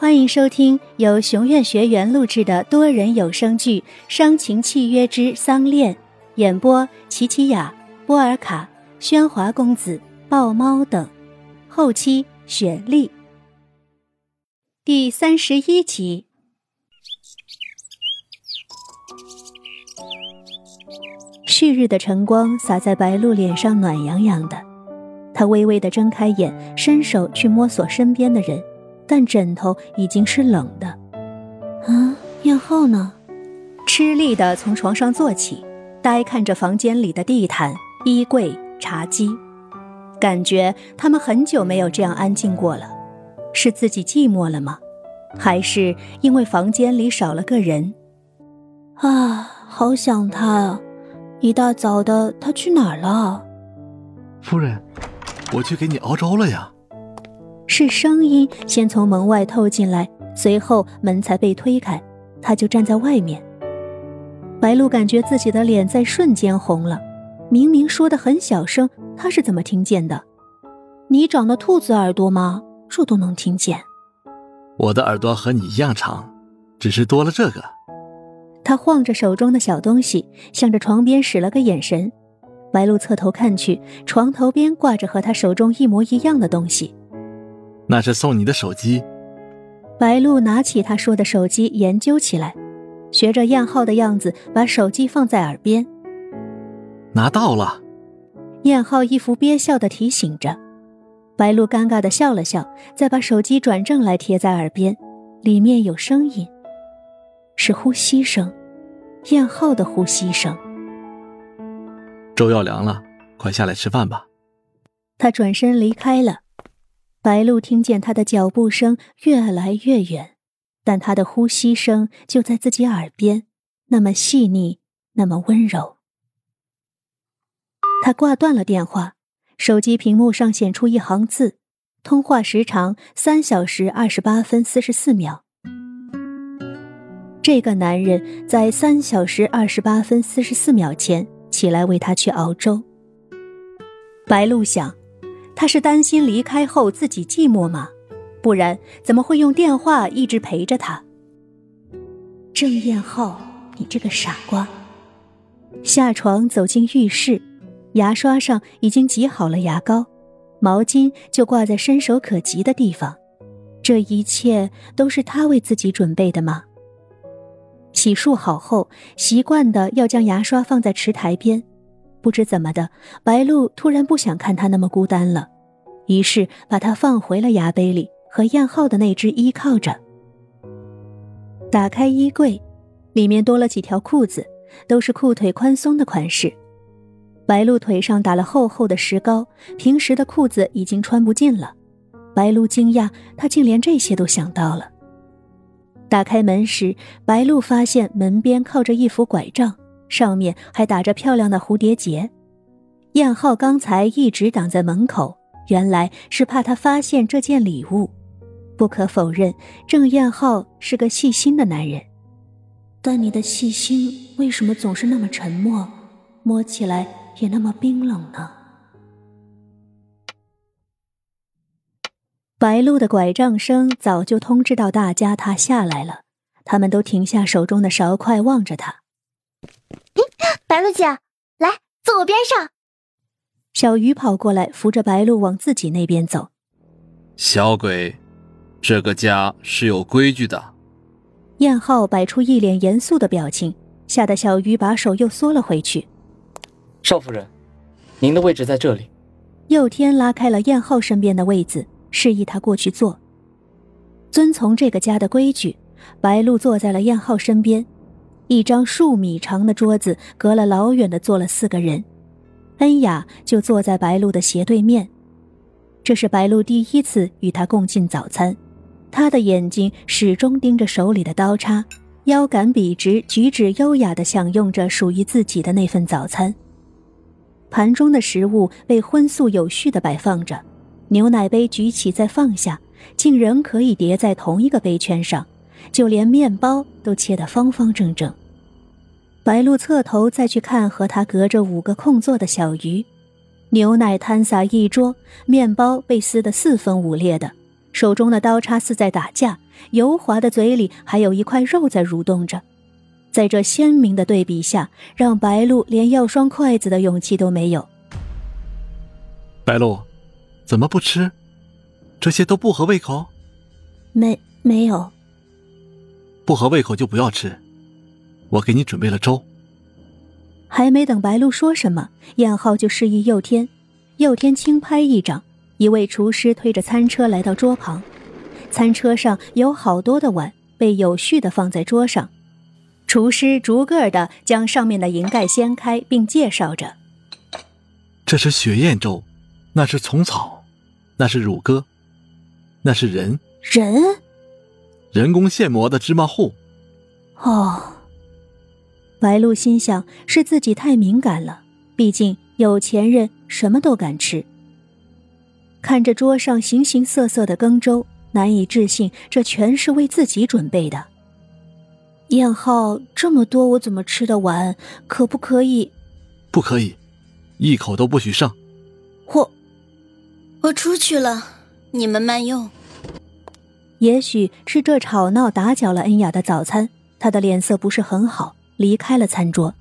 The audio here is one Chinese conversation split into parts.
欢迎收听由熊院学员录制的多人有声剧《伤情契约之丧恋》，演播：琪琪雅、波尔卡、喧哗公子、豹猫等，后期雪莉。第三十一集。旭日的晨光洒在白露脸上，暖洋洋的。她微微的睁开眼，伸手去摸索身边的人。但枕头已经是冷的，啊，燕浩呢？吃力的从床上坐起，呆看着房间里的地毯、衣柜、茶几，感觉他们很久没有这样安静过了。是自己寂寞了吗？还是因为房间里少了个人？啊，好想他啊！一大早的，他去哪儿了？夫人，我去给你熬粥了呀。是声音先从门外透进来，随后门才被推开，他就站在外面。白露感觉自己的脸在瞬间红了，明明说的很小声，他是怎么听见的？你长的兔子耳朵吗？这都能听见？我的耳朵和你一样长，只是多了这个。他晃着手中的小东西，向着床边使了个眼神。白露侧头看去，床头边挂着和他手中一模一样的东西。那是送你的手机。白露拿起他说的手机研究起来，学着燕浩的样子，把手机放在耳边。拿到了。燕浩一副憋笑的提醒着，白露尴尬的笑了笑，再把手机转正来贴在耳边，里面有声音，是呼吸声，燕浩的呼吸声。粥要凉了，快下来吃饭吧。他转身离开了。白露听见他的脚步声越来越远，但他的呼吸声就在自己耳边，那么细腻，那么温柔。他挂断了电话，手机屏幕上显出一行字：通话时长三小时二十八分四十四秒。这个男人在三小时二十八分四十四秒前起来为他去熬粥。白露想。他是担心离开后自己寂寞吗？不然怎么会用电话一直陪着他？郑燕浩，你这个傻瓜！下床走进浴室，牙刷上已经挤好了牙膏，毛巾就挂在伸手可及的地方。这一切都是他为自己准备的吗？洗漱好后，习惯的要将牙刷放在池台边。不知怎么的，白露突然不想看他那么孤单了，于是把他放回了牙杯里，和燕浩的那只依靠着。打开衣柜，里面多了几条裤子，都是裤腿宽松的款式。白露腿上打了厚厚的石膏，平时的裤子已经穿不进了。白露惊讶，他竟连这些都想到了。打开门时，白露发现门边靠着一副拐杖。上面还打着漂亮的蝴蝶结，燕浩刚才一直挡在门口，原来是怕他发现这件礼物。不可否认，郑燕浩是个细心的男人，但你的细心为什么总是那么沉默，摸起来也那么冰冷呢？白露的拐杖声早就通知到大家，他下来了，他们都停下手中的勺筷，望着他。白露姐，来坐我边上。小鱼跑过来，扶着白露往自己那边走。小鬼，这个家是有规矩的。燕浩摆出一脸严肃的表情，吓得小鱼把手又缩了回去。少夫人，您的位置在这里。佑天拉开了燕浩身边的位子，示意他过去坐。遵从这个家的规矩，白露坐在了燕浩身边。一张数米长的桌子，隔了老远的坐了四个人，恩雅就坐在白露的斜对面。这是白露第一次与他共进早餐，他的眼睛始终盯着手里的刀叉，腰杆笔直，举止优雅地享用着属于自己的那份早餐。盘中的食物被荤素有序地摆放着，牛奶杯举起再放下，竟仍可以叠在同一个杯圈上。就连面包都切得方方正正。白露侧头再去看和他隔着五个空座的小鱼，牛奶摊洒一桌，面包被撕得四分五裂的，手中的刀叉似在打架，油滑的嘴里还有一块肉在蠕动着。在这鲜明的对比下，让白露连要双筷子的勇气都没有。白露，怎么不吃？这些都不合胃口？没没有。不合胃口就不要吃。我给你准备了粥。还没等白露说什么，燕浩就示意佑天。佑天轻拍一掌，一位厨师推着餐车来到桌旁。餐车上有好多的碗，被有序的放在桌上。厨师逐个的将上面的银盖掀开，并介绍着：“这是雪燕粥，那是虫草，那是乳鸽，那是人人，人工现磨的芝麻糊。”哦。白露心想：是自己太敏感了，毕竟有钱人什么都敢吃。看着桌上形形色色的羹粥，难以置信，这全是为自己准备的。燕浩，这么多我怎么吃得完？可不可以？不可以，一口都不许剩。我，我出去了，你们慢用。也许是这吵闹打搅了恩雅的早餐，她的脸色不是很好。离开了餐桌，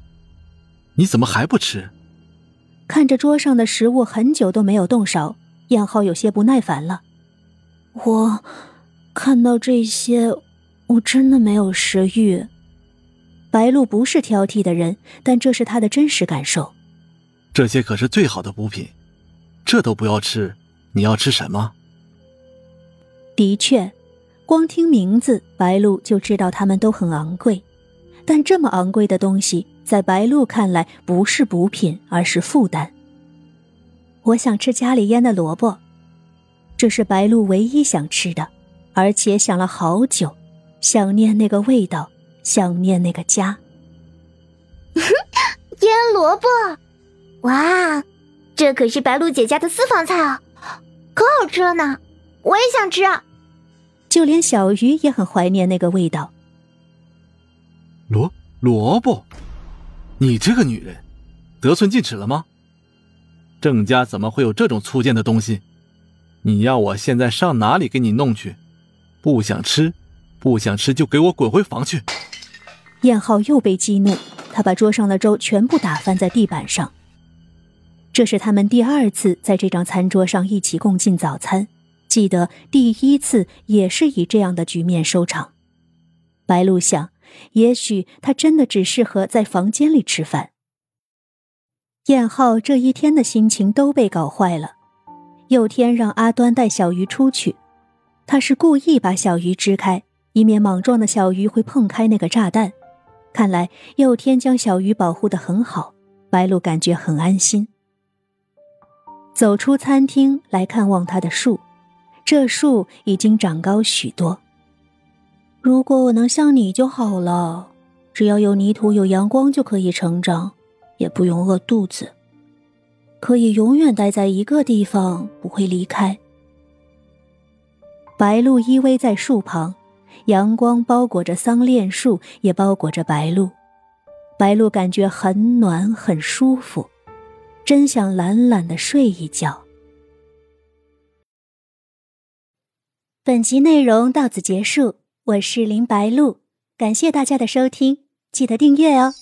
你怎么还不吃？看着桌上的食物，很久都没有动手，燕浩有些不耐烦了。我看到这些，我真的没有食欲。白露不是挑剔的人，但这是他的真实感受。这些可是最好的补品，这都不要吃，你要吃什么？的确，光听名字，白露就知道他们都很昂贵。但这么昂贵的东西，在白露看来不是补品，而是负担。我想吃家里腌的萝卜，这是白露唯一想吃的，而且想了好久，想念那个味道，想念那个家。腌萝卜，哇，这可是白露姐家的私房菜啊，可好吃了呢！我也想吃。就连小鱼也很怀念那个味道。萝萝卜，你这个女人，得寸进尺了吗？郑家怎么会有这种粗贱的东西？你要我现在上哪里给你弄去？不想吃，不想吃就给我滚回房去！燕浩又被激怒，他把桌上的粥全部打翻在地板上。这是他们第二次在这张餐桌上一起共进早餐，记得第一次也是以这样的局面收场。白露想。也许他真的只适合在房间里吃饭。燕浩这一天的心情都被搞坏了。佑天让阿端带小鱼出去，他是故意把小鱼支开，以免莽撞的小鱼会碰开那个炸弹。看来佑天将小鱼保护的很好，白露感觉很安心。走出餐厅来看望他的树，这树已经长高许多。如果我能像你就好了，只要有泥土、有阳光就可以成长，也不用饿肚子，可以永远待在一个地方，不会离开。白露依偎在树旁，阳光包裹着桑恋树，也包裹着白露。白露感觉很暖，很舒服，真想懒懒的睡一觉。本集内容到此结束。我是林白露，感谢大家的收听，记得订阅哦。